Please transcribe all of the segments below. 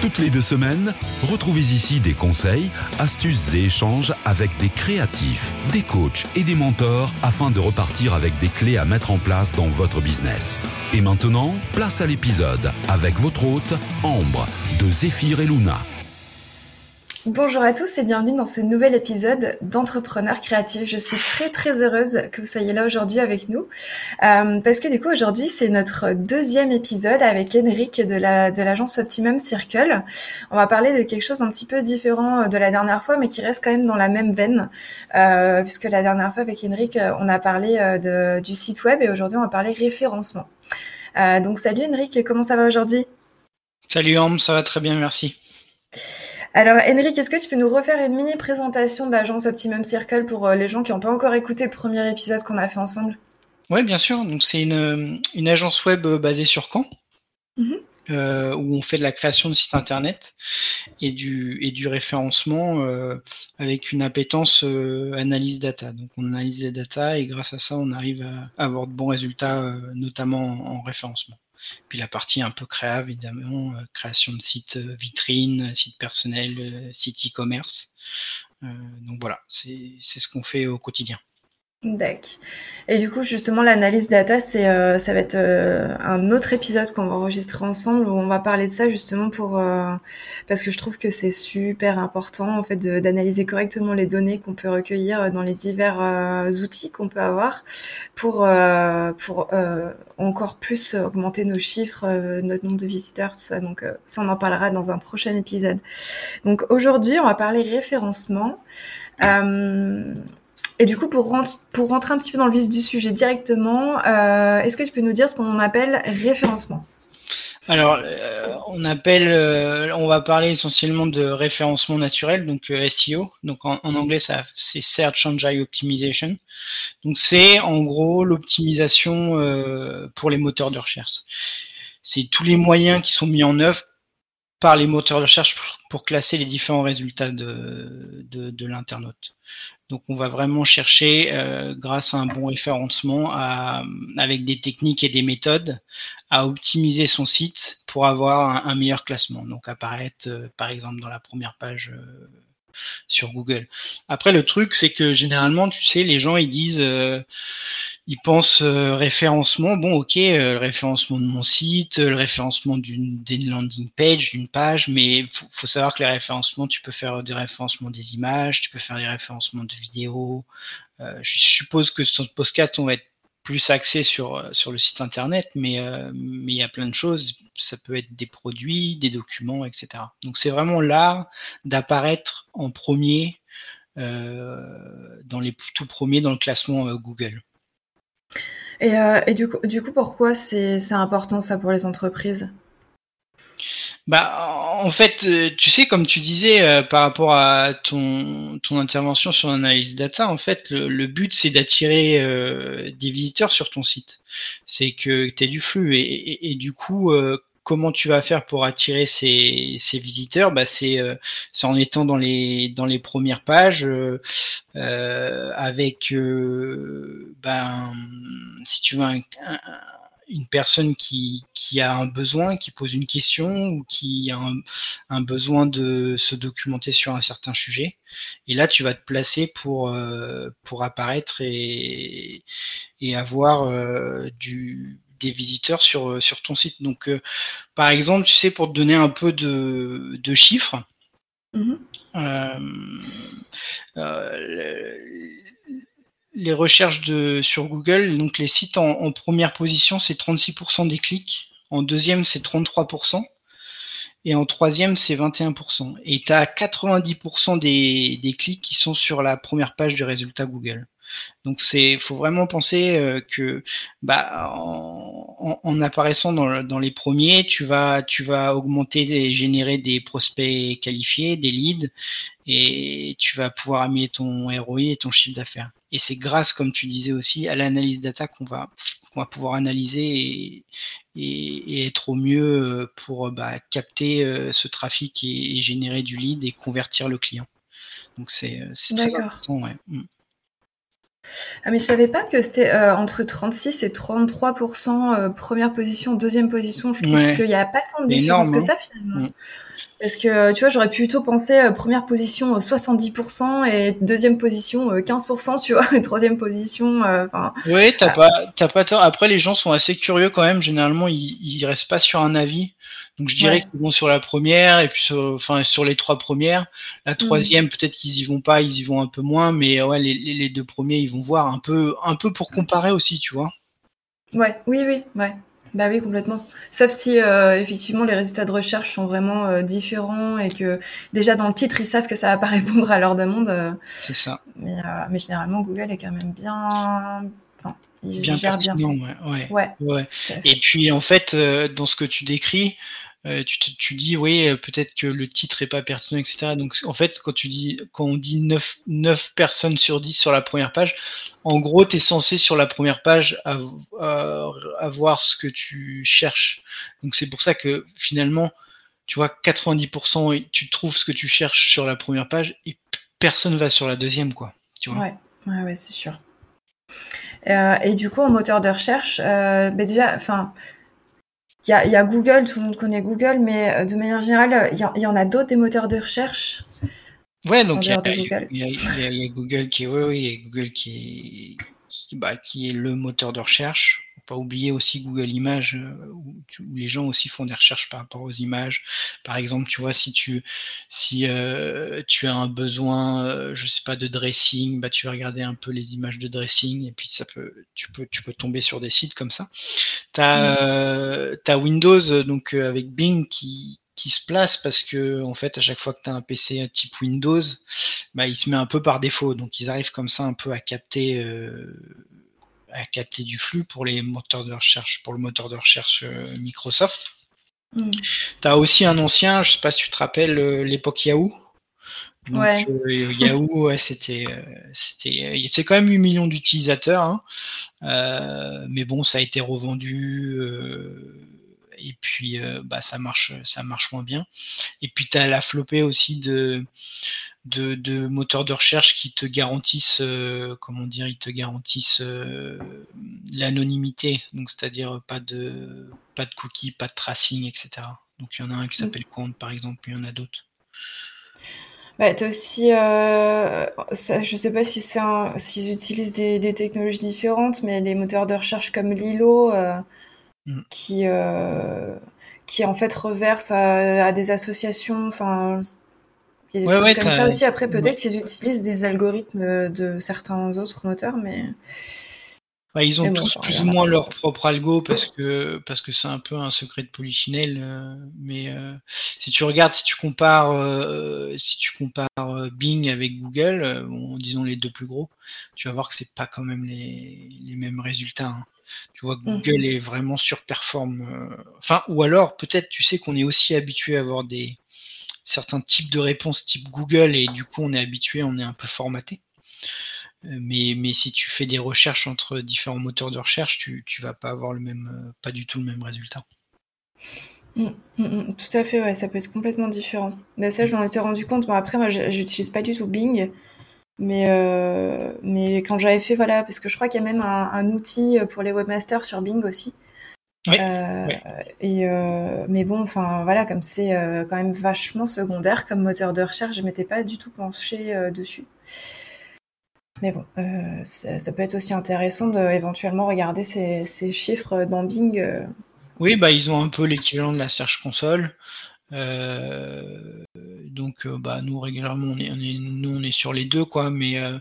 Toutes les deux semaines, retrouvez ici des conseils, astuces et échanges avec des créatifs, des coachs et des mentors afin de repartir avec des clés à mettre en place dans votre business. Et maintenant, place à l'épisode avec votre hôte, Ambre, de Zéphyr et Luna. Bonjour à tous et bienvenue dans ce nouvel épisode d'Entrepreneurs créatifs. Je suis très très heureuse que vous soyez là aujourd'hui avec nous euh, parce que du coup aujourd'hui c'est notre deuxième épisode avec Henrik de la de l'agence Optimum Circle. On va parler de quelque chose un petit peu différent de la dernière fois mais qui reste quand même dans la même veine euh, puisque la dernière fois avec Henrik on a parlé euh, du site web et aujourd'hui on va parler référencement. Donc salut Henrik, comment ça va aujourd'hui? Salut Anne, ça va très bien, merci. Alors, Henrik, est-ce que tu peux nous refaire une mini présentation de l'agence Optimum Circle pour euh, les gens qui n'ont pas encore écouté le premier épisode qu'on a fait ensemble? Oui, bien sûr. Donc, c'est une, une, agence web euh, basée sur Caen. Mm -hmm. euh, où on fait de la création de sites internet et du, et du référencement euh, avec une appétence euh, analyse data. Donc on analyse les data et grâce à ça on arrive à avoir de bons résultats, euh, notamment en, en référencement. Puis la partie un peu créa, évidemment, euh, création de sites euh, vitrines, sites personnels, euh, sites e-commerce. donc voilà, c'est ce qu'on fait au quotidien. D'accord. Et du coup, justement, l'analyse data, c'est, euh, ça va être euh, un autre épisode qu'on va enregistrer ensemble où on va parler de ça justement pour euh, parce que je trouve que c'est super important en fait d'analyser correctement les données qu'on peut recueillir dans les divers euh, outils qu'on peut avoir pour euh, pour encore plus augmenter nos chiffres, notre nombre de visiteurs, tout ça. Donc ça, on en parlera dans un prochain épisode. Donc aujourd'hui, on va parler référencement. Euh, et du coup, pour, rentrer, un petit peu dans le vif du sujet directement, euh, est-ce que tu peux nous dire ce qu'on appelle référencement? Alors, euh, on appelle, euh, on va parler essentiellement de référencement naturel, donc SEO. Donc en, en anglais, ça c'est Search Engine Optimization. Donc c'est en gros l'optimisation pour les moteurs de recherche. C'est tous les moyens qui sont mis en œuvre par les moteurs de recherche pour, classer les différents résultats de, de, de l'internaute. Donc on va vraiment chercher, euh, grâce à un bon référencement, à, avec des techniques et des méthodes, à optimiser son site pour avoir un, un meilleur classement. Donc apparaître, euh, par exemple, dans la première page euh, sur Google. Après, le truc, c'est que généralement, tu sais, les gens, ils disent, euh, ils pensent euh, référencement. Bon, ok, euh, le référencement de mon site, le référencement d'une landing page, d'une page, mais faut, faut savoir que les référencements, tu peux faire des référencements des images, tu peux faire des référencements de vidéos. je suppose que sur ce on va être plus axé sur, sur le site internet, mais euh, mais il y a plein de choses. Ça peut être des produits, des documents, etc. Donc c'est vraiment l'art d'apparaître en premier euh, dans les tout premiers dans le classement euh, Google. Et, euh, et, du coup, du coup pourquoi c'est important ça pour les entreprises? Bah, en fait, euh, tu sais, comme tu disais euh, par rapport à ton, ton intervention sur l'analyse data, en fait, le, but c'est d'attirer euh, des visiteurs sur ton site. C'est que tu aies du flux et, du coup, comment tu vas faire pour attirer ces, ces visiteurs? Bah, c'est en étant dans les dans les premières pages avec ben si tu veux un, un une personne qui, qui, a un besoin, qui pose une question ou qui a un, un, besoin de se documenter sur un certain sujet. Et là, tu vas te placer pour, euh, pour apparaître et, et avoir euh, du, des visiteurs sur, sur ton site. Donc, euh, par exemple, tu sais, pour te donner un peu de, de chiffres, mmh. Les recherches de, sur Google, donc les sites en, première position, c'est 36% des clics. En deuxième, c'est 33%. Et en troisième, c'est 21%. Et tu as 90% des, des clics qui sont sur la première page du résultat Google. Donc c'est, faut vraiment penser euh, que, bah, en, en, en apparaissant dans, dans, les premiers, tu vas, tu vas augmenter et générer des prospects qualifiés, des leads, et tu vas pouvoir améliorer ton ROI et ton chiffre d'affaires. Et c'est grâce, comme tu disais aussi, à l'analyse data qu'on va pouvoir analyser et, être au mieux pour bah, capter ce trafic et, générer du lead et convertir le client. Donc c'est très important. Ouais. Ah mais je savais pas que c'était euh, entre 36 et 33% euh, première position, deuxième position. Je trouve qu'il n'y a pas tant de différence que hein. ça finalement. Mm. Parce que tu vois, j'aurais plutôt pensé euh, première position 70% et deuxième position 15%, tu vois, et troisième position. oui, t'as pas, t'as pas tort. Après, les gens sont assez curieux quand même. Généralement, ils, ils restent pas sur un avis. Donc je dirais qu'ils vont sur la première et puis sur, enfin sur les trois premières. La troisième, mhm. peut-être qu'ils y vont pas, ils y vont un peu moins, mais ouais, les, les, deux premiers, ils vont voir un peu, un peu pour comparer aussi, tu vois. Ouais, oui, oui, ouais. Bah oui, complètement. Sauf si euh, effectivement les résultats de recherche sont vraiment euh, différents et que déjà dans le titre ils savent que ça va pas répondre à leur demande. Euh. C'est ça. Mais, mais, généralement Google est quand même bien. Bien gère bien. Ouais, ouais, ouais. Et puis en fait, dans ce que tu décris, euh, tu, tu, dis oui euh, peut-être que le titre est pas pertinent etc donc en fait quand tu dis quand on dit 9, 9 personnes sur 10 sur la première page en gros tu es censé sur la première page avoir ce que tu cherches. Donc c'est pour ça que finalement tu vois 90% tu trouves ce que tu cherches sur la première page et personne va sur la deuxième quoi tu vois. Ouais. Ouais, ouais c'est sûr euh, et du coup en moteur de recherche euh, bah déjà enfin il y a, y a, Google, tout le monde connaît Google, mais euh, de manière générale, il y, y, en a d'autres des moteurs de recherche. Ouais, donc il y, a Google qui est, oui, oui, Google qui qui, bah, qui est le moteur de recherche pas oublier aussi Google Images euh, où, les gens aussi font des recherches par rapport aux images. Par exemple, tu vois, si tu si euh, tu as un besoin, euh, je sais pas, de dressing, bah tu vas regarder un peu les images de dressing et puis ça peut tu peux tu peux tomber sur des sites comme ça. Tu as, as, Windows donc avec Bing qui qui se place parce que en fait à chaque fois que tu as un PC type Windows, bah, il se met un peu par défaut. Donc ils arrivent comme ça un peu à capter euh, à capter du flux pour les moteurs de recherche, pour le moteur de recherche euh, Microsoft. Mm. Tu as aussi un ancien, je sais pas si tu te rappelles euh, l'époque Yahoo. ouais. Euh, Yahoo, c'était, c'était, c'est quand même 8 millions d'utilisateurs, hein. mais bon, ça a été revendu et puis bah ça marche, ça marche moins bien. Et puis tu as la flopée aussi de de, moteurs de recherche qui te garantissent, euh, comment dire, ils te garantissent euh, l'anonymité, donc c'est-à-dire pas de pas de cookies, pas de tracing, etc. Donc il y en a un qui mm. s'appelle Quant par exemple, il y en a d'autres. Bah, as aussi, euh, ça, je sais pas si s'ils utilisent des, technologies différentes, mais les moteurs de recherche comme Lilo, mm. qui qui en fait reversent à, à des associations, enfin il y a des ouais, comme ça aussi. Après, peut-être qu'ils utilisent des algorithmes de certains autres moteurs, mais. ils ont tous plus ou moins leur propre algo parce que parce que c'est un peu un secret de polichinelle. Euh, mais euh, si tu regardes, si tu compares, euh, si tu compares Bing avec Google, bon, disons les deux plus gros, tu vas voir que c'est pas quand même les, les mêmes résultats. Hein. Tu vois que mmh. Google est vraiment surperforme. Enfin, ou alors peut-être, tu sais qu'on est aussi habitué à avoir des certains types de réponses type Google et du coup on est habitué, on est un peu formaté. Euh, mais, si tu fais des recherches entre différents moteurs de recherche, tu, tu vas pas avoir le même, euh, pas du tout le même résultat. Mmh, mmh, mmh. tout à fait, ouais, ça peut être complètement différent. Mais ça, je m'en étais rendu compte. Bon, après, moi, j'utilise pas du tout Bing, mais, euh, mais quand j'avais fait, voilà, parce que je crois qu'il y a même un, outil pour les webmasters sur Bing aussi. Euh, et euh, mais bon, enfin voilà, comme c'est euh, quand même vachement secondaire comme moteur de recherche, je m'étais pas du tout penchée dessus. Mais bon, ça, peut être aussi intéressant de éventuellement regarder ces, ces chiffres dans Bing. Oui, bah ils ont un peu l'équivalent de la Search Console. Euh, donc, euh, bah, nous régulièrement, on est, on est, nous on est sur les deux, quoi. Mais, euh,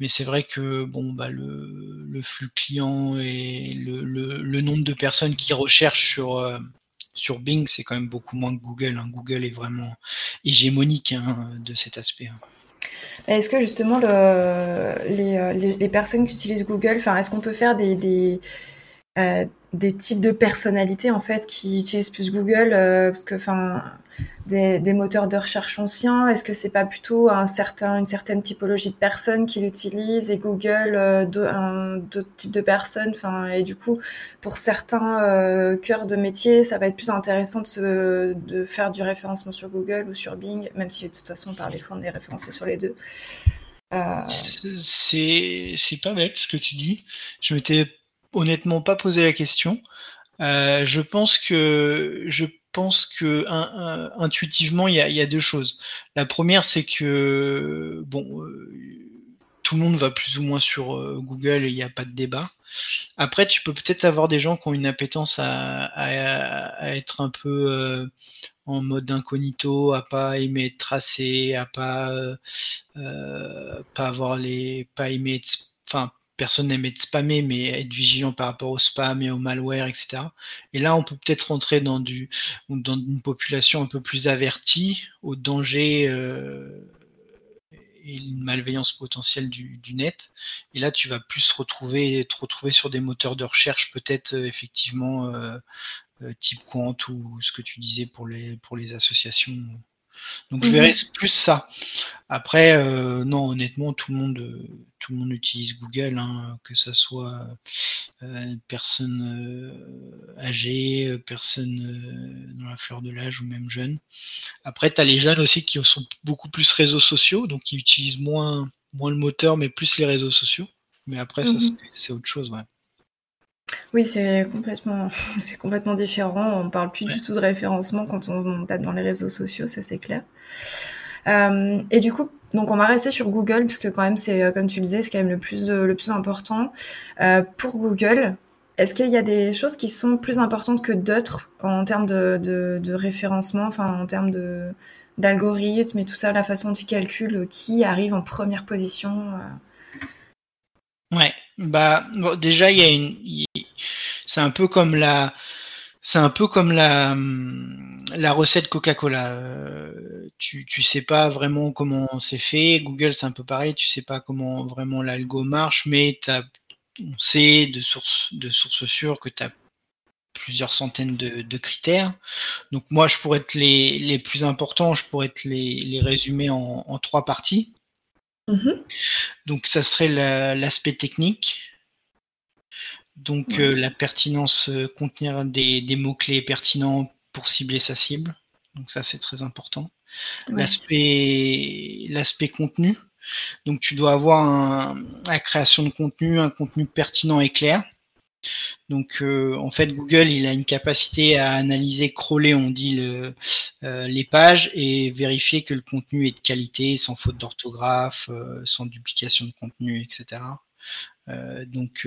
mais c'est vrai que bon, bah, le, le flux client et le, le, nombre de personnes qui recherchent sur sur Bing, c'est quand même beaucoup moins que Google. Hein. Google est vraiment hégémonique hein, de cet aspect. Hein. Est-ce que justement le, les, les, personnes qui utilisent Google, est-ce qu'on peut faire des, euh, des types de personnalités en fait qui utilisent plus Google euh, parce que enfin des, moteurs de recherche anciens Est-ce que c'est pas plutôt un certain, une certaine typologie de personnes qui l'utilisent et Google euh, d'autres types de personnes? Enfin, et du coup, pour certains euh, cœurs de métier, ça va être plus intéressant de, faire du référencement sur Google ou sur Bing, même si de toute façon, par défaut, on est référencé sur les deux. Euh... C'est pas bête ce que tu dis. Je m'étais honnêtement pas posé la question. Euh, je pense que je pense que intuitivement, il y, a, deux choses. La première, c'est que bon, euh, tout le monde va plus ou moins sur euh, Google et il n'y a pas de débat. Après, tu peux peut-être avoir des gens qui ont une appétence à, être un peu en mode incognito, à pas aimer être tracé, à pas pas avoir les, pas aimer enfin personne n'aime être spammé, mais être vigilant par rapport au spam et au malware, etc. Et là, on peut peut-être rentrer dans, une population un peu plus avertie au danger euh, et une malveillance potentielle du, net. Et là, tu vas plus retrouver, te retrouver sur des moteurs de recherche, peut-être euh, effectivement euh, type Quant ou ce que tu disais pour les associations donc je verrais mhm. plus ça. Après, euh, non, honnêtement, tout le monde, euh, tout le monde utilise Google, hein, que ce soit euh, personne âgée, personne dans la fleur de l'âge ou même jeune. Après, tu as les jeunes aussi qui sont beaucoup plus réseaux sociaux, donc qui utilisent moins, moins le moteur, mais plus les réseaux sociaux. Mais après, ça, mhm. c'est autre chose, ouais. Oui, c'est complètement, c'est complètement différent. On parle plus du tout de référencement quand on, tape dans les réseaux sociaux, ça c'est clair. Euh, et du coup, donc on va rester sur Google puisque quand même c'est, euh, comme tu le disais, c'est quand même le plus, le plus important euh, pour Google. Est-ce qu'il y a des choses qui sont plus importantes que d'autres en termes de, de, référencement, enfin en termes de d'algorithme et tout ça, la façon dont ils calculent qui arrive en première position Ouais, bah déjà il y a une, c'est un peu comme la, c'est un peu comme la, hum, la recette Coca-Cola. Euh, tu, tu sais pas vraiment comment c'est fait. Google, c'est un peu pareil. Tu sais pas comment vraiment l'algo marche, mais as, on sait de sources de sources sûres que tu as plusieurs centaines de, critères. Donc moi, je pourrais être les, les plus importants, je pourrais être les, les résumer en, en trois parties. Mm-hmm. Donc ça serait l'aspect technique, donc euh, la pertinence, euh, contenir des, mots-clés pertinents pour cibler sa cible. Donc ça c'est très important. L'aspect contenu. Donc tu dois avoir la création de contenu, un contenu pertinent et clair. Donc euh, en fait Google il a une capacité à analyser, crawler, on dit les pages et vérifier que le contenu est de qualité, sans faute d'orthographe, sans duplication de contenu, etc. donc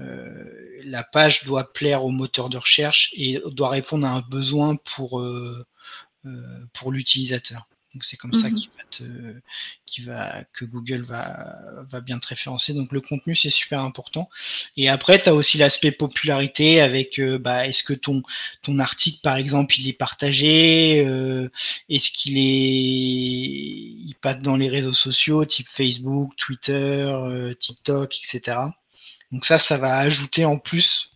euh, la page doit plaire au moteur de recherche et doit répondre à un besoin euh, euh, pour l'utilisateur. Donc c'est comme ça mhm. qui va, que Google va, va bien te référencer. Donc le contenu c'est super important. Et après tu as aussi l'aspect popularité avec bah, est-ce que ton ton article par exemple il est partagé, est-ce qu'il est il passe dans les réseaux sociaux type Facebook, Twitter, TikTok, etc. Donc ça, ça va ajouter en plus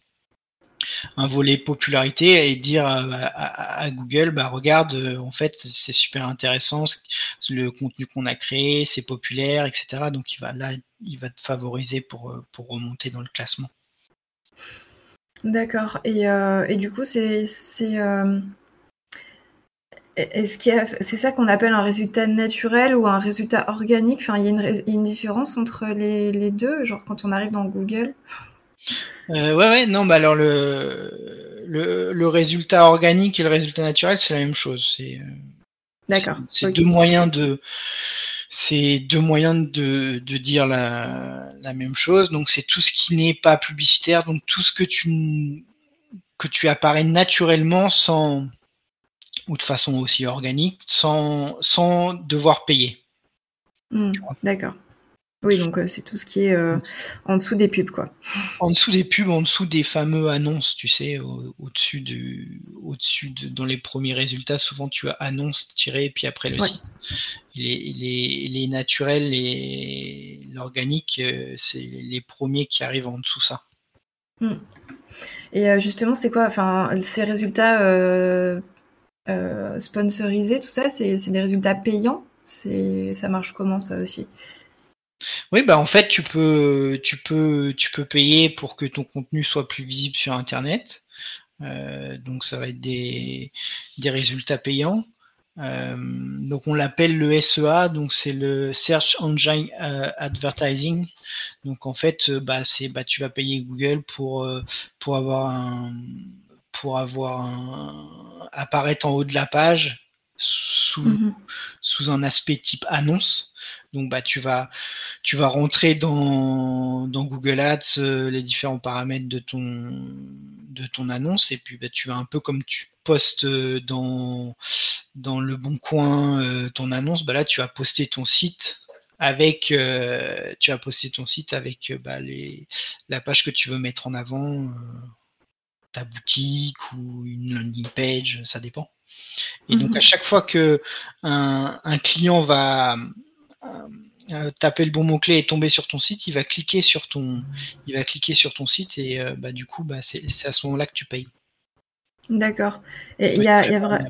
un volet popularité et dire à, Google, bah regarde, euh, en fait, c'est super intéressant le contenu qu'on a créé, c'est populaire, etc. Donc il va là, il va te favoriser pour, euh, pour remonter dans le classement. D'accord. Et, euh, du coup, c'est c'est ça qu'on appelle un résultat naturel ou un résultat organique? Enfin, il y a une, différence entre les, deux, genre quand on arrive dans Google? Euh, Ouais, ouais, non, bah alors le, le, résultat organique et le résultat naturel, c'est la même chose. C'est, euh, D'accord. C'est deux moyens de, c'est deux moyens de, de dire la, la, même chose. Donc c'est tout ce qui n'est pas publicitaire, donc tout ce que tu que tu apparais naturellement sans ou de façon aussi organique sans, sans devoir payer. Hmm, d'accord. Oui, donc euh, c'est tout ce qui est euh, en dessous des pubs, quoi. En dessous des pubs, en dessous des fameux annonces, tu sais, au-dessus du, au-dessus de, dans les premiers résultats, souvent tu as annonce tiré, puis après le site. Il est, naturel et l'organique, euh, c'est les premiers qui arrivent en dessous ça. Hmm. Et justement, c'est quoi, enfin, ces résultats sponsorisés, tout ça, c'est des résultats payants? Ça marche comment ça aussi? Oui, bah en fait, tu peux, tu peux, tu peux payer pour que ton contenu soit plus visible sur Internet. donc, ça va être des, des résultats payants. Euh, donc on l'appelle le SEA, donc c'est le Search Engine euh, Advertising. Donc en fait, euh, bah, c'est bah, tu vas payer Google pour pour avoir pour avoir un, apparaître en haut de la page sous, mm-hmm. sous un aspect type annonce. Donc bah tu vas tu vas rentrer dans, dans Google Ads les différents paramètres de ton de ton annonce et puis bah, tu vas un peu comme tu postes euh, dans, dans le bon coin euh, ton annonce, bah là tu vas poster ton site avec euh, tu vas poster ton site avec bah, les, la page que tu veux mettre en avant, ta boutique ou une landing page, ça dépend. Et donc mhm. à chaque fois que un, client va taper le bon mot clé et tomber sur ton site, il va cliquer sur ton, il va cliquer sur ton site et bah, du coup bah, c'est à ce moment-là que tu payes. D'accord. Et il y a, y, a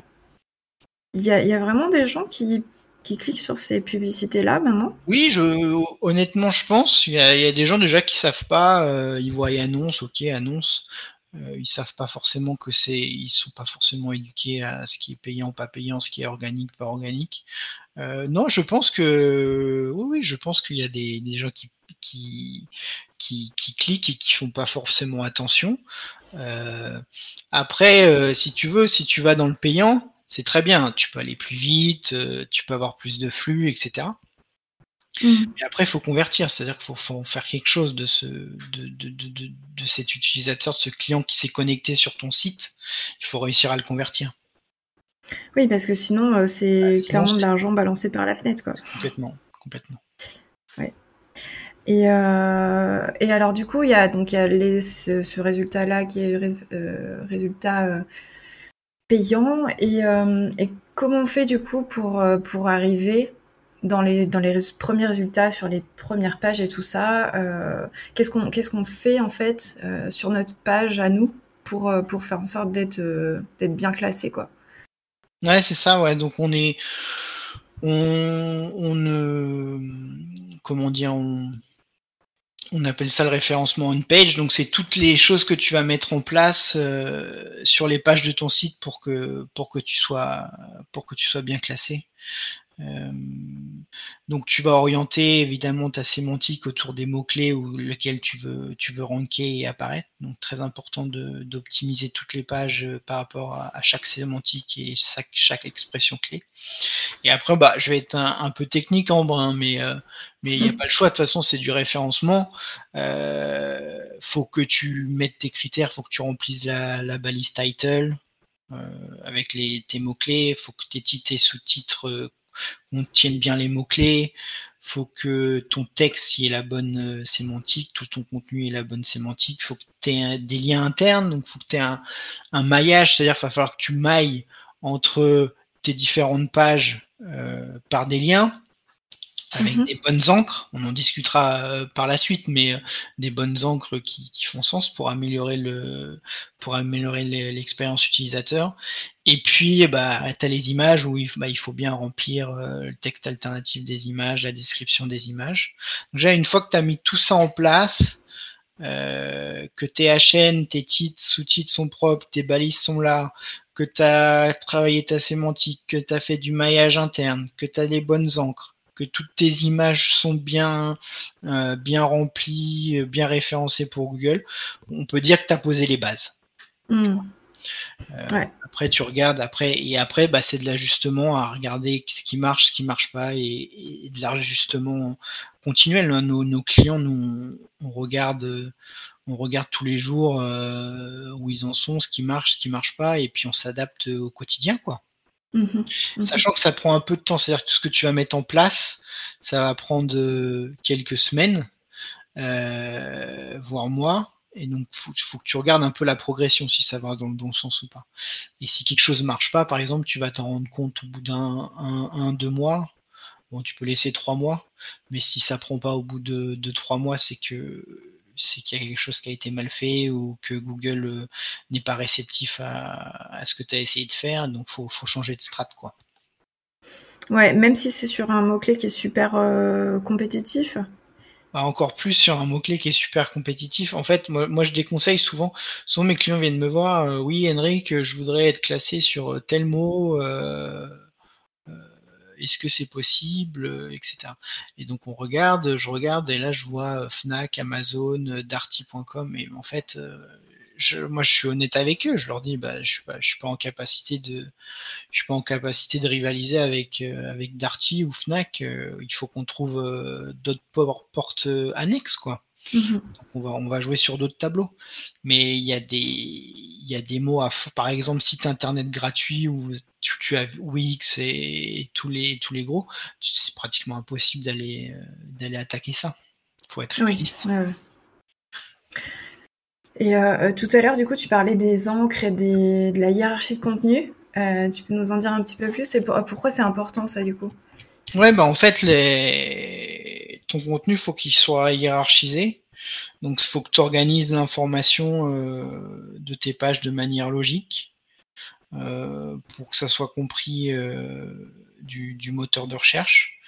y, a, y a vraiment des gens qui, qui cliquent sur ces publicités-là maintenant? Oui, je, honnêtement, je pense. Il y, a des gens déjà qui savent pas. Euh, ils voient annonce, ok, annonce. Euh, ils savent pas forcément que c'est. Ils sont pas forcément éduqués à ce qui est payant, pas payant, ce qui est organique, pas organique. Euh, non, je pense que. Oui, je pense qu'il y a des, gens qui, cliquent et qui font pas forcément attention. Euh, après, si tu veux, si tu vas dans le payant, c'est très bien. Tu peux aller plus vite, tu peux avoir plus de flux, etc. Mais mm. après, il faut convertir, c'est-à-dire qu'il faut, faire quelque chose de, ce, de, de, de, de, cet utilisateur, de ce client qui s'est connecté sur ton site. Il faut réussir à le convertir. Oui, parce que sinon, c'est bah, clairement de l'argent balancé par la fenêtre. Quoi. Complètement, complètement. Et, euh, et, alors du coup, il y a donc il y a les, ce, résultat-là qui est euh, résultat euh, payant. Et, euh, et, comment on fait du coup pour, euh, pour arriver dans les, dans les premiers résultats sur les premières pages et tout ça Qu'est-ce qu'on qu'est-ce qu'on fait en fait sur notre page à nous pour, pour faire en sorte d'être bien classé quoi? Ouais, c'est ça. Ouais, donc on est on, comment dire on on appelle ça le référencement on page. Donc c'est toutes les choses que tu vas mettre en place euh, sur les pages de ton site pour que tu sois bien classé. Euh, donc tu vas orienter évidemment ta sémantique autour des mots-clés ou lesquels tu veux, tu veux ranker et apparaître. Donc très important d'optimiser toutes les pages euh, par rapport à, chaque sémantique et chaque, chaque, expression clé. Et après, bah, je vais être un, peu technique en brun, mais euh, mais il n'y a mm. pas le choix. De toute façon, c'est du référencement. Euh, faut que tu mettes tes critères, faut que tu remplisses la, la balise title. avec les, tes mots-clés, faut que tes titres et sous-titres contiennent bien les mots-clés, faut que ton texte ait la bonne euh, sémantique, tout ton contenu ait la bonne sémantique, faut que tu aies des liens internes, donc faut que tu aies un, maillage, c'est-à-dire qu'il va falloir que tu mailles entre tes différentes pages euh, par des liens avec mhm. des bonnes encres. On en discutera euh, par la suite, mais euh, des bonnes encres qui, font sens pour améliorer le pour améliorer l'expérience utilisateur. Et puis, bah, tu as les images où il, bah, il faut bien remplir euh, le texte alternatif des images, la description des images. déjà, une fois que tu as mis tout ça en place, que tes HN, tes titres, sous-titres sont propres, tes balises sont là, que tu as travaillé ta sémantique, que tu as fait du maillage interne, que tu as les bonnes encres, que toutes tes images sont bien, euh, bien remplies, euh, bien référencées pour Google, on peut dire que tu as posé les bases. Hmm. Euh, après, tu regardes, après, et après, bah, c'est de l'ajustement à regarder ce qui marche, ce qui marche pas, et, de l'ajustement continuel. Hein. Nos, clients, nous, on regarde, on regarde tous les jours où ils en sont, ce qui marche, ce qui marche pas, et puis on s'adapte au quotidien, quoi. Mmh mmh Sachant que ça prend un peu de temps, c'est-à-dire que tout ce que tu vas mettre en place, ça va prendre euh, quelques semaines, euh, voire mois. Et donc, il faut, que tu regardes un peu la progression, si ça va dans le bon sens ou pas. Et si quelque chose ne marche pas, par exemple, tu vas t'en rendre compte au bout d'un, un, deux mois. Bon, tu peux laisser trois mois, mais si ça prend pas au bout de, trois mois, c'est que c'est qu'il y a quelque chose qui a été mal fait ou que Google n'est pas réceptif à, ce que tu as essayé de faire. Donc, faut, faut changer de strat, quoi. Ouais, même si c'est sur un mot-clé qui est super compétitif. Bah, encore plus sur un mot-clé qui est super compétitif. En fait, moi, je déconseille souvent. Souvent, mes clients viennent me voir. oui, Henrik, je voudrais être classé sur tel mot est-ce que c'est possible, euh, etc. Et donc on regarde, je regarde, et là je vois euh, Fnac, Amazon, euh, Darty.com, et en fait, moi je suis honnête avec eux, je leur dis bah je suis pas, je suis pas en capacité de je suis pas en capacité de rivaliser avec avec Darty ou Fnac, il faut qu'on trouve d'autres portes annexes quoi. Mhm. Donc on va, on va jouer sur d'autres tableaux. Mais il y a des, y a des mots à, par exemple, site internet gratuit où tu, as Wix et, tous les, tous les gros, c'est pratiquement impossible d'aller, euh, d'aller attaquer ça. Faut être réaliste. Et euh, euh, tout à l'heure, du coup, tu parlais des encres et des, de la hiérarchie de contenu. tu peux nous en dire un petit peu plus et pourquoi c'est important ça, du coup? Ouais, bah en fait, les... ton contenu, faut qu'il soit hiérarchisé. Donc, il faut que tu organises l'information euh, de tes pages de manière logique euh, pour que ça soit compris euh, du, moteur de recherche.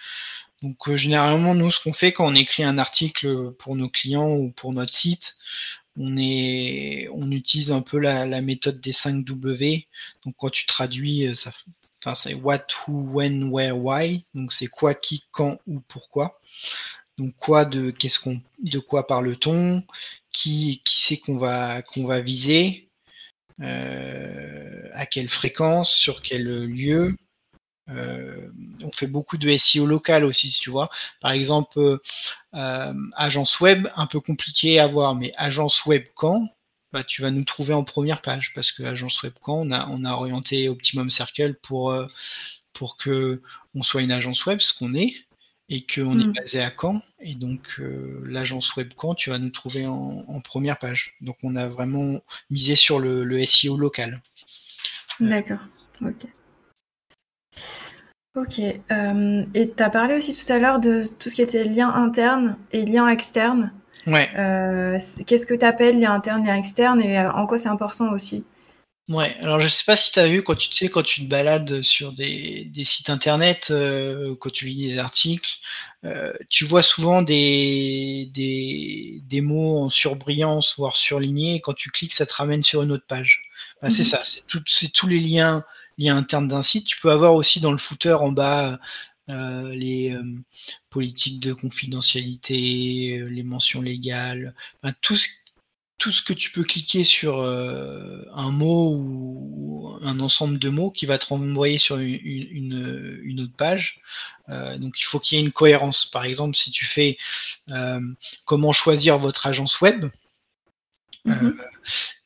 Donc, généralement, nous, ce qu'on fait quand on écrit un article pour nos clients ou pour notre site, on, utilise un peu la, méthode des 5 W. Donc, quand tu traduis, c'est what, who, when, where, why. Donc c'est quoi, qui, quand, où, pourquoi. Donc quoi de qu'est-ce qu'on de quoi parle-t-on? Qui qui c'est qu'on va qu'on va viser? Euh, À quelle fréquence? Sur quel lieu? Euh, on fait beaucoup de SEO local aussi, si tu vois. Par exemple, euh, agence web, un peu compliqué à voir, mais agence web quand? Bah, tu vas nous trouver en première page parce que agence web on a, on a orienté Optimum Circle pour, pour que on soit une agence web, ce qu'on est, et qu'on est mm. basé à Caen. Et donc, euh, l'agence web Caen, tu vas nous trouver en, première page. Donc, on a vraiment misé sur le, SEO local. D'accord. Ok. Ok. Euh, et tu as parlé aussi tout à l'heure de tout ce qui était lien interne et lien externe. Ouais. Euh, qu'est-ce que tu appelles lien interne, lien externe et euh, en quoi c'est important aussi? Ouais, alors je sais pas si tu as vu quand tu, sais, quand tu te balades sur des, des sites internet, euh, quand tu lis des articles, tu vois souvent des, des, des, mots en surbrillance, voire surlignés, et quand tu cliques, ça te ramène sur une autre page. Bah, c'est mhm. ça, c'est tous les liens, liens internes d'un site. Tu peux avoir aussi dans le footer en bas euh, les euh, politiques de confidentialité, euh, les mentions légales, tout, ce, tout ce que tu peux cliquer sur un mot ou un ensemble de mots qui va te renvoyer sur une, autre page. donc il faut qu'il y ait une cohérence. Par exemple, si tu fais comment choisir votre agence web, mm-hmm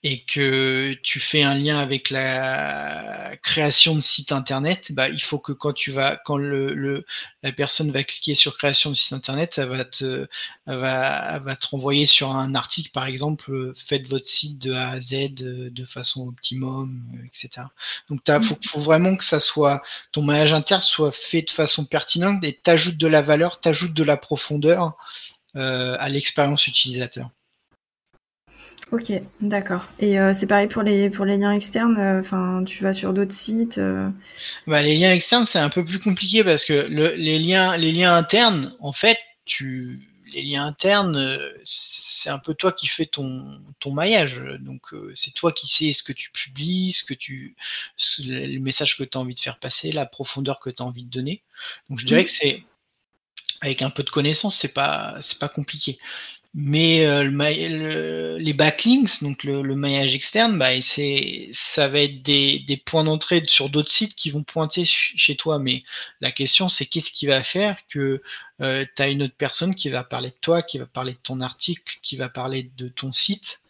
et que tu fais un lien avec la création de site internet, bah, il faut que quand tu vas, quand le, le la personne va cliquer sur création de site internet, elle va te, elle va, elle va te renvoyer sur un article, par exemple, faites votre site de A à Z de, façon optimum, etc. Donc, il faut, faut, vraiment que ça soit, ton maillage interne soit fait de façon pertinente et t'ajoutes de la valeur, t'ajoutes de la profondeur euh, à l'expérience utilisateur. Ok, d'accord. Et euh, c'est pareil pour les, pour les liens externes, euh, enfin, tu vas sur d'autres sites euh. bah, Les liens externes, c'est un peu plus compliqué parce que les, liens, les liens internes, en fait, tu, les liens internes, c'est un peu toi qui fais ton, ton maillage. Donc, c'est toi qui sais ce que tu publies, ce que tu, le message que tu as envie de faire passer, la profondeur que tu as envie de donner. Donc, je dirais mmh. que c'est, avec un peu de connaissance, c'est pas, c'est pas compliqué. Mais euh, le, les backlinks, donc le, le maillage externe, bah, c'est, ça va être des, des points d'entrée sur d'autres sites qui vont pointer chez toi. Mais la question, c'est qu'est-ce qui va faire que euh, tu as une autre personne qui va parler de toi, qui va parler de ton article, qui va parler de ton site,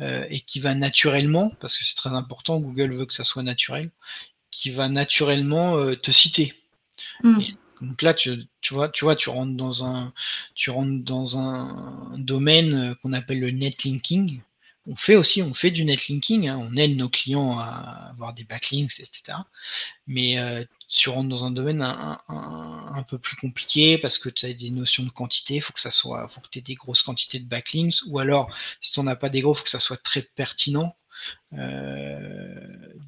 euh, et qui va naturellement, parce que c'est très important, Google veut que ça soit naturel, qui va naturellement euh, te citer. Mmh. Donc là, tu, vois, tu rentres dans un, tu domaine euh, qu'on appelle le netlinking. On fait aussi, on fait du netlinking. Hein. On aide nos clients à avoir des backlinks, etc. Mais euh, tu rentres dans un domaine un, peu plus compliqué parce que tu as des notions de quantité, il faut que ça soit, faut que tu aies des grosses quantités de backlinks, ou alors si tu n'en as pas des gros, il faut que ça soit très pertinent. Euh,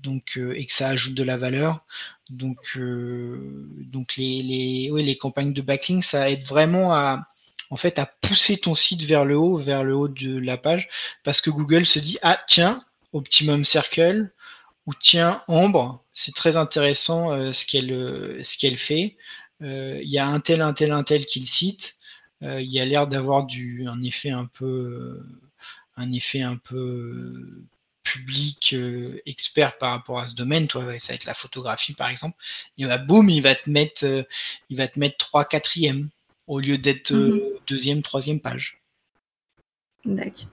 donc et que ça ajoute de la valeur. Donc donc les campagnes de backlinks ça aide vraiment à en fait à pousser ton site vers le haut, vers le haut de la page, parce que Google se dit ah tiens Optimum Circle ou tiens Ambre, c'est très intéressant euh, ce qu'elle euh, ce qu'elle fait. Euh, il y a un tel un tel un tel qui le cite. il y a l'air d'avoir du un effet un peu un effet un peu public expert par rapport à ce domaine, toi, ça va être la photographie par exemple, il va boum, il va te mettre, il va te mettre 3 quatrième au lieu d'être mhm. deuxième, troisième page. D'accord.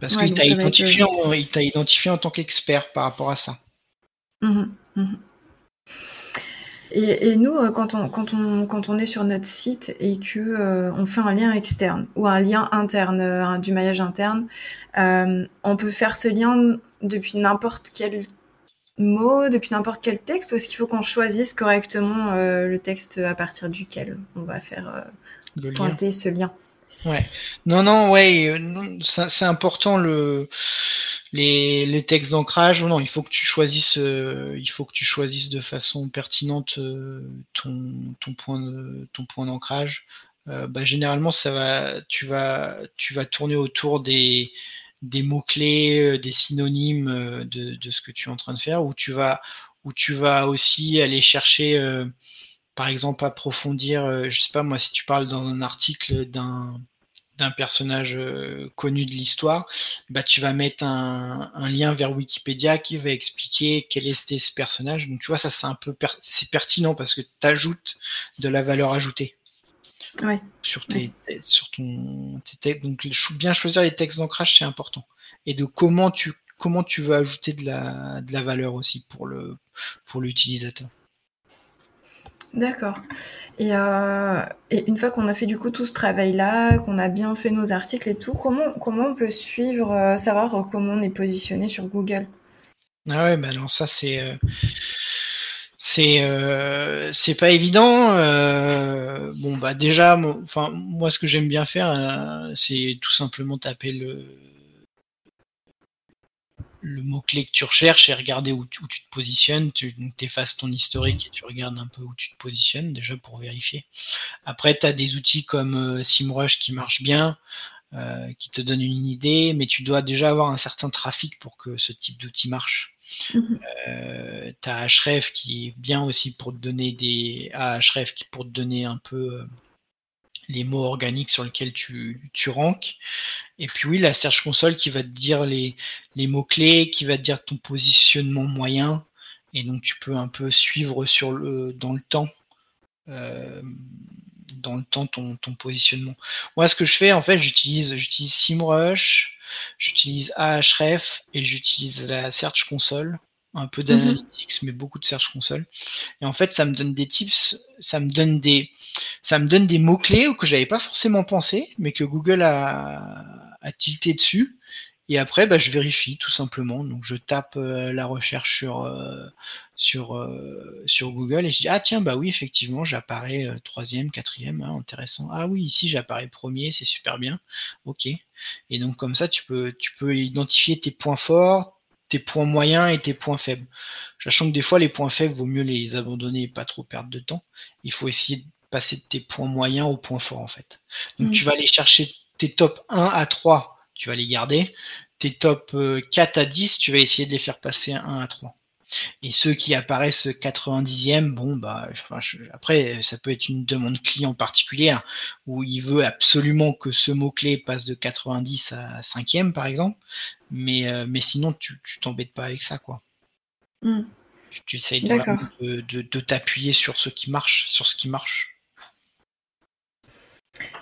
Parce qu'il t'a identifié, en, identifié en tant qu'expert par rapport à ça. Mhm, mhm. Et, nous, euh, quand on, quand, on, quand on est sur notre site et que euh, on fait un lien externe ou un lien interne, euh, du maillage interne, on peut faire ce lien depuis n'importe quel mot, depuis n'importe quel texte, ou est-ce qu'il faut qu'on choisisse correctement le texte à partir duquel on va faire pointer ce lien? Ouais. Non, non, ouais, euh, c'est important le les, les textes d'ancrage. Non, il faut que tu choisisses, euh, il faut que tu choisisses de façon pertinente euh, ton ton point de, ton point d'ancrage. bah, généralement, ça va, tu vas tu vas tourner autour des des mots clés, des synonymes de, de ce que tu es en train de faire, ou tu vas où tu vas aussi aller chercher par exemple approfondir, euh, je sais pas moi, si tu parles dans un article d'un personnage euh, connu de l'histoire, bah tu vas mettre un, lien vers Wikipédia qui va expliquer quel était ce personnage. Donc tu vois, ça c'est un peu c'est pertinent parce que tu ajoutes de la valeur ajoutée. Sur tes, sur ton donc bien choisir les textes d'ancrage c'est important. Et de comment tu comment tu veux ajouter de la, de la valeur aussi pour le pour l'utilisateur. D'accord. Euh, et, une fois qu'on a fait du coup tout ce travail-là, qu'on a bien fait nos articles et tout, comment, comment on peut suivre, euh, savoir comment on est positionné sur Google? Ah ouais, bah alors ça c'est euh, c'est c'est pas évident. bon bah déjà, moi ce que j'aime bien faire, c'est tout simplement taper le le mot-clé que tu recherches et regarder où, tu te positionnes. Tu effaces ton historique et tu regardes un peu où tu te positionnes déjà pour vérifier. Après, tu as des outils comme euh, SIMrush qui marchent bien, euh, qui te donnent une idée, mais tu dois déjà avoir un certain trafic pour que ce type d'outil marche. Mhm. Euh, tu Href qui est bien aussi pour te donner des. Href qui pour te donner un peu les mots organiques sur lesquels tu, tu. Et puis oui, la Search Console qui va te dire les, les mots-clés, qui va te dire ton positionnement moyen. Et donc tu peux un peu suivre sur le, dans le temps. Euh, dans le temps ton, ton positionnement. Moi, ce que je fais, en fait, j'utilise j'utilise SIMrush, j'utilise Ahref et j'utilise la Search Console un peu mhm. d'analytics, mais beaucoup de Search Console. Et en fait, ça me donne des tips, ça me donne des, ça me donne des mots clés que j'avais pas forcément pensé, mais que Google a, a tilté dessus. Et après, bah, je vérifie tout simplement. Donc, je tape euh, la recherche sur euh, sur euh, sur Google et je dis ah tiens bah oui effectivement j'apparais troisième, quatrième, hein, intéressant. Ah oui ici j'apparais premier, c'est super bien. Ok. Et donc comme ça tu peux tu peux identifier tes points forts, tes points moyens et tes points faibles. Sachant que des fois, les points faibles, vaut mieux les abandonner et pas trop perdre de temps. Il faut essayer de passer de tes points moyens aux points forts, en fait. Donc, tu mm. vas aller chercher tes top 1 à 3, tu vas les garder. Tes top 4 euh, à 10, tu vas essayer de les faire passer 1 à 3. Et ceux qui apparaissent 90e, bon, bah, après, ça peut être une demande client particulière où il veut absolument que ce mot-clé passe de 90 à 5e, par exemple. Mais, euh, mais sinon, tu t'embêtes pas avec ça, quoi. Hmm. Tu, essayes de, de, t'appuyer sur ce qui marche, sur ce qui marche.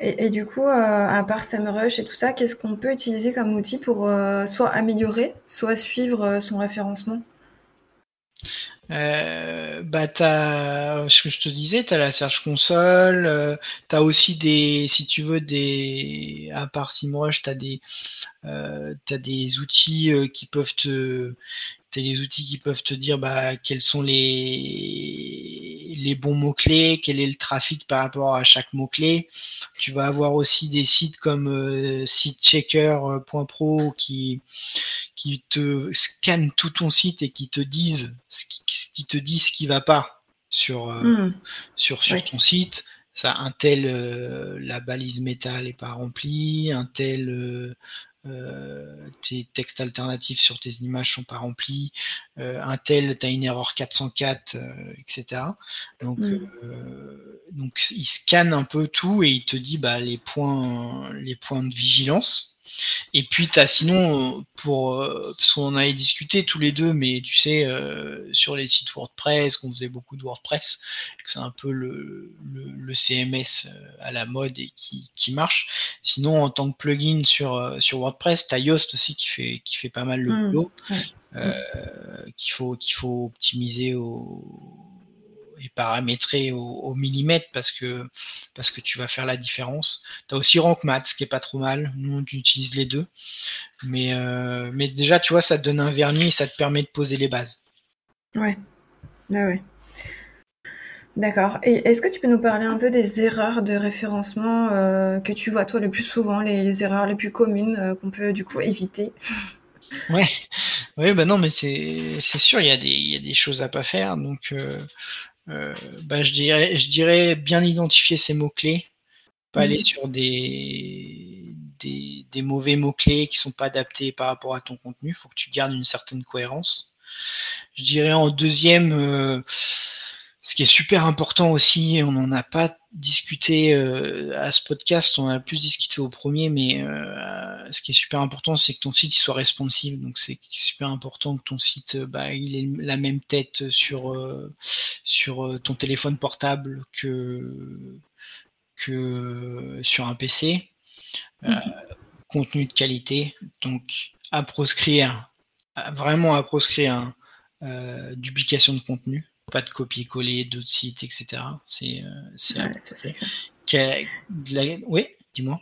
Et, du coup, euh, à part SEMrush et tout ça, qu'est-ce qu'on peut utiliser comme outil pour euh, soit améliorer, soit suivre son référencement? Euh, bah t'as ce que je te disais, t'as la Search Console, euh, t'as aussi des, si tu veux des, à part SIMrush, t'as des, euh, t'as des outils euh, qui peuvent te, des outils qui peuvent te dire bah quels sont les les, bons mots-clés, quel est le trafic par rapport à chaque mot-clé. Tu vas avoir aussi des sites comme euh, sitechecker.pro qui, qui te scannent tout ton site et qui te disent ce qui, te dit ce qui va pas sur, euh, hmm. sur, sur ton site. Ça, un tel, euh, la balise métal n'est pas remplie, un tel, euh, tes textes alternatifs sur tes images sont pas remplis, euh, un tel, tu as une erreur 404, etc. Donc, mm. euh, donc il scanne un peu tout et il te dit bah, les, points, les points de vigilance. Et puis, tu as sinon, pour, euh, parce qu'on avait discuté tous les deux, mais tu sais, euh, sur les sites WordPress, qu'on faisait beaucoup de WordPress, que c'est un peu le, le, CMS euh, à la mode et qui, qui, marche. Sinon, en tant que plugin sur, sur WordPress, tu as Yoast aussi qui fait, qui fait pas mal le mmh, boulot, qu'il faut, qu'il faut optimiser au et paramétrer au, millimètre parce que, parce que tu vas faire la différence. Tu as aussi RankMath, ce qui est pas trop mal. Nous, on utilise les deux. Mais, euh, mais déjà, tu vois, ça te donne un vernis et ça te permet de poser les bases. Ouais. ouais. D'accord. Et est-ce que tu peux nous parler un peu des erreurs de référencement euh, que tu vois toi le plus souvent, les, erreurs les plus communes euh, qu'on peut du coup éviter? Ouais, ouais, bah non, mais c'est sûr, il y, a des, y a des choses à pas faire. Donc, euh, bah, je, dirais, je dirais bien identifier ces mots-clés, pas aller mhm. sur des, des, mauvais mots-clés qui sont pas adaptés par rapport à ton contenu. Il faut que tu gardes une certaine cohérence. Je dirais en deuxième, euh, ce qui est super important aussi, on n'en a pas discuté euh, à ce podcast, on a plus discuté au premier, mais euh, ce qui est super important, c'est que ton site il soit responsive. Donc c'est super important que ton site, bah, il ait la même tête sur euh, sur ton téléphone portable que que sur un PC. Mhm. Contenu de qualité, donc à proscrire, vraiment à proscrire duplication de contenu pas de copier-coller d'autres sites, etc. C'est ouais, Oui, dis-moi.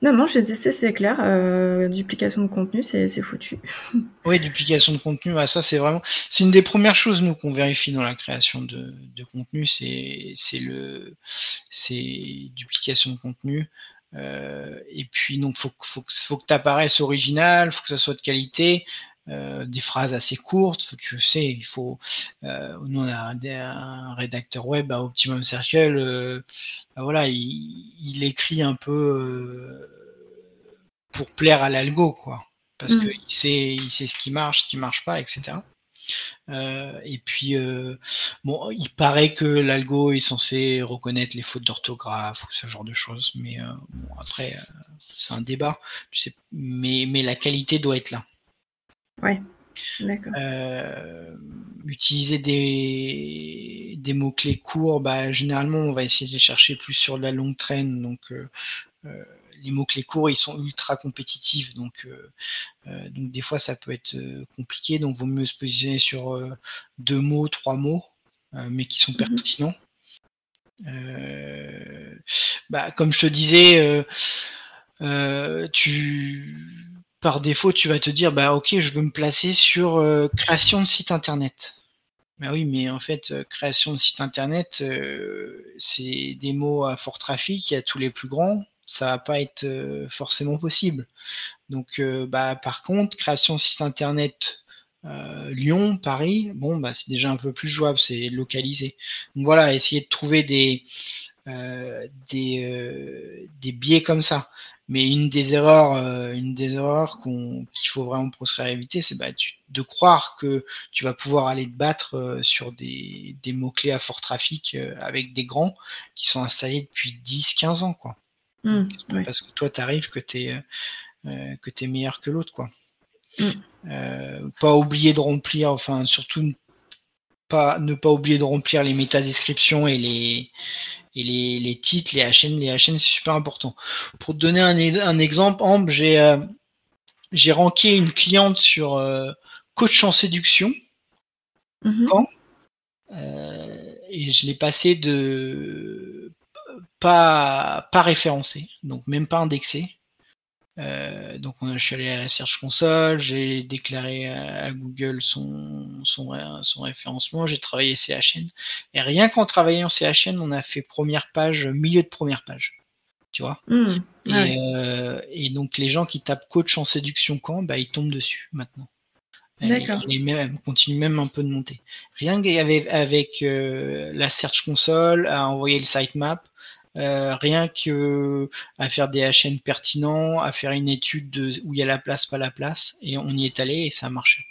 Non, non, je disais, c'est clair. Euh, duplication de contenu, c'est foutu. oui, duplication de contenu, ah, ça c'est vraiment. C'est une des premières choses, nous, qu'on vérifie dans la création de, contenu, c'est le c'est duplication de contenu. Euh, et puis, donc, faut, faut, faut que tu apparaisses original, faut que ça soit de qualité. Euh, des phrases assez courtes. Tu sais, il faut. Euh, nous, on a un, rédacteur web à Optimum Circle. Euh, bah voilà, il, écrit un peu pour plaire à l'algo, quoi. Parce mm. qu'il sait, il sait ce qui marche, ce qui marche pas, etc. et puis, bon, il paraît que l'algo est censé reconnaître les fautes d'orthographe ou ce genre de choses, mais bon, après, c'est un débat, tu sais, mais, mais la qualité doit être là. Ouais. D'accord. Euh, utiliser des, des mots-clés courts, bah, généralement, on va essayer de les chercher plus sur la longue traîne. Donc, euh, euh, les mots-clés courts, ils sont ultra compétitifs. Donc, donc, des fois, ça peut être compliqué. Donc, il vaut mieux se positionner sur deux mots, trois mots, mais qui sont mhm. pertinents. bah, comme je te disais, tu par défaut, tu vas te dire, bah ok, je veux me placer sur euh, création de site internet. Bah oui, mais en fait, euh, création de site internet, euh, c'est des mots à fort trafic, il y a tous les plus grands, ça va pas être forcément possible. Donc, bah par contre, création de site internet Lyon, Paris, bon, bah c'est déjà un peu plus jouable, c'est localisé. Donc voilà, essayer de trouver des des, des biais comme ça. Mais une des erreurs, euh, une des erreurs qu'il faut vraiment procéder à éviter, c'est bah, de croire que tu vas pouvoir aller te battre euh, sur des, des mots-clés à fort trafic euh, avec des grands qui sont installés depuis 10-15 ans. Quoi. Mmh, parce que toi, tu arrives que tu es, que es meilleur que l'autre. quoi. Mmh. pas oublier de remplir, enfin, surtout pas, ne pas oublier de remplir les métadescriptions et les, et les, titres, les HN, les HN, c'est super important. Pour te donner un, exemple, Ambre, j'ai euh, j'ai ranké une cliente sur euh, coach en séduction. Mhm. Quand euh, et je l'ai passé de pas pas référencé, donc même pas indexé. Euh, donc on je suis allé à la Search Console, j'ai déclaré à, Google son, son, son référencement, j'ai travaillé CHN. Et rien qu'en travaillant CHN, on a fait première page, milieu de première page. Tu vois? Mmh. euh, et, donc les gens qui tapent coach en séduction quand, bah, ils tombent dessus maintenant. D'accord. Et, même, continue même un peu de monter. Rien qu'avec avec euh, la Search Console, à envoyer le sitemap, euh, rien que à faire des HN pertinents, à faire une étude de où il y a la place, pas la place, et on y est allé et ça a marché.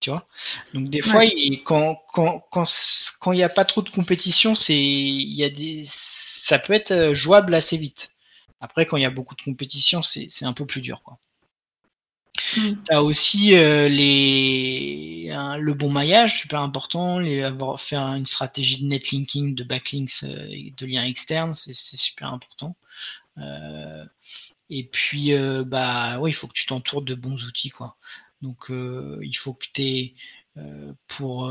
Tu vois? Donc des fois, quand quand quand quand il n'y a pas trop de compétition, c'est il y a des ça peut être euh, jouable assez vite. Après, quand il y a beaucoup de compétition, c'est un peu plus dur, quoi. Mm. Tu as aussi euh, les, le bon maillage, super important, les, avoir faire une stratégie de netlinking, de backlinks, euh, de liens externes, c'est super important. Euh, et puis, bah, il faut que tu t'entoures de bons outils, quoi. Donc, il faut que tu aies pour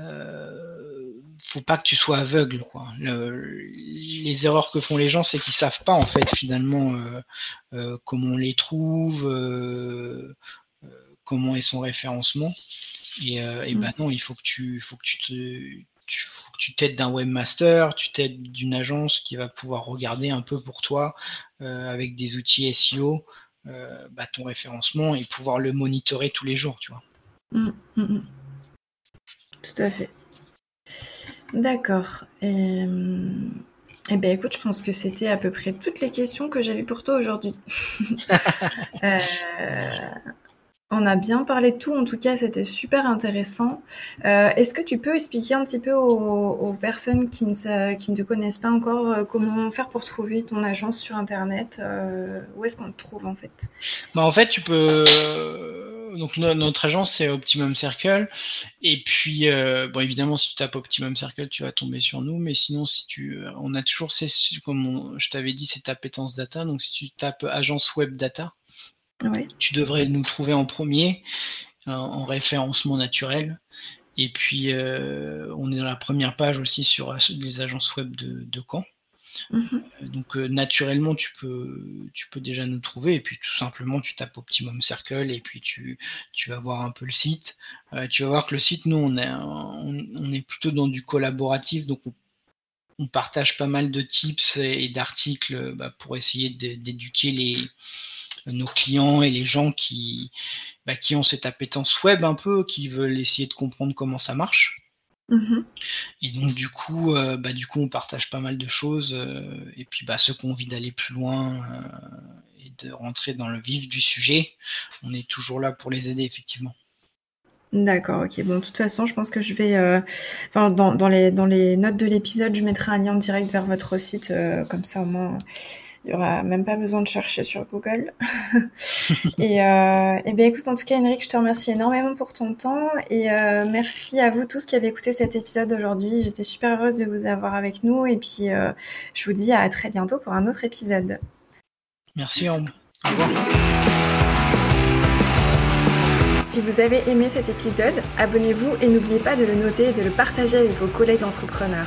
euh, faut pas que tu sois aveugle quoi. les erreurs que font les gens, c'est qu'ils savent pas en fait finalement euh, euh, comment on les trouve, comment est son référencement. Et, et ben non, il faut que tu, faut que tu te, tu t'aides d'un webmaster, tu t'aides d'une agence qui va pouvoir regarder un peu pour toi avec des outils SEO bah, ton référencement et pouvoir le monitorer tous les jours, tu vois. Mmh, mmh, mmh. Tout à fait. D'accord. Et, eh ben écoute, je pense que c'était à peu près toutes les questions que j'avais pour toi aujourd'hui. euh, on a bien parlé de tout, en tout cas, c'était super intéressant. Euh, est-ce que tu peux expliquer un petit peu aux, personnes qui ne, qui ne, te connaissent pas encore euh, comment faire pour trouver ton agence sur Internet euh, Où est-ce qu'on te trouve en fait? Bah, En fait, tu peux. Donc, notre agence, c'est Optimum Circle. Et puis, bon, évidemment, si tu tapes Optimum Circle, tu vas tomber sur nous. Mais sinon, si tu. On a toujours, comme je t'avais dit, c'est appétence data. Donc, si tu tapes agence web data, tu devrais nous trouver en premier, euh, en référencement naturel. Et puis, euh, on est dans la première page aussi sur les agences web de, Caen. Mhm. Euh, donc naturellement tu peux déjà nous trouver et puis tout simplement tu tapes Optimum Circle et puis tu, vas voir un peu le site. tu vas voir que le site nous on est plutôt dans du collaboratif donc on, partage pas mal de tips et, d'articles bah, pour essayer d'éduquer nos clients et les gens qui, bah, qui ont cette appétence web un peu, qui veulent essayer de comprendre comment ça marche. Mm-hmm. Et donc du coup, euh, bah, du coup, on partage pas mal de choses. Euh, et puis bah, ceux qui ont envie d'aller plus loin euh, et de rentrer dans le vif du sujet, on est toujours là pour les aider effectivement. D'accord, ok. Bon, de toute façon, je pense que je vais, enfin, dans, dans, les, dans les notes de l'épisode, je mettrai un lien direct vers votre site, comme ça au moins il n'y aura même pas besoin de chercher sur Google. et, euh, et bien écoute, en tout cas, Henrik, je te remercie énormément pour ton temps et euh, merci à vous tous qui avez écouté cet épisode aujourd'hui. J'étais super heureuse de vous avoir avec nous et puis euh, je vous dis à très bientôt pour un autre épisode. Merci, Ambre. Au revoir. Si vous avez aimé cet épisode, abonnez-vous et n'oubliez pas de le noter et de le partager avec vos collègues d'entrepreneurs.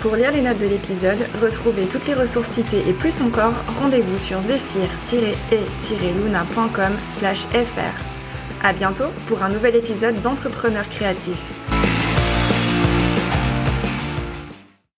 Pour lire les notes de l'épisode, retrouvez toutes les ressources citées et plus encore, rendez-vous sur zephyr-e-luna.com fr. À bientôt pour un nouvel épisode d'Entrepreneurs créatifs.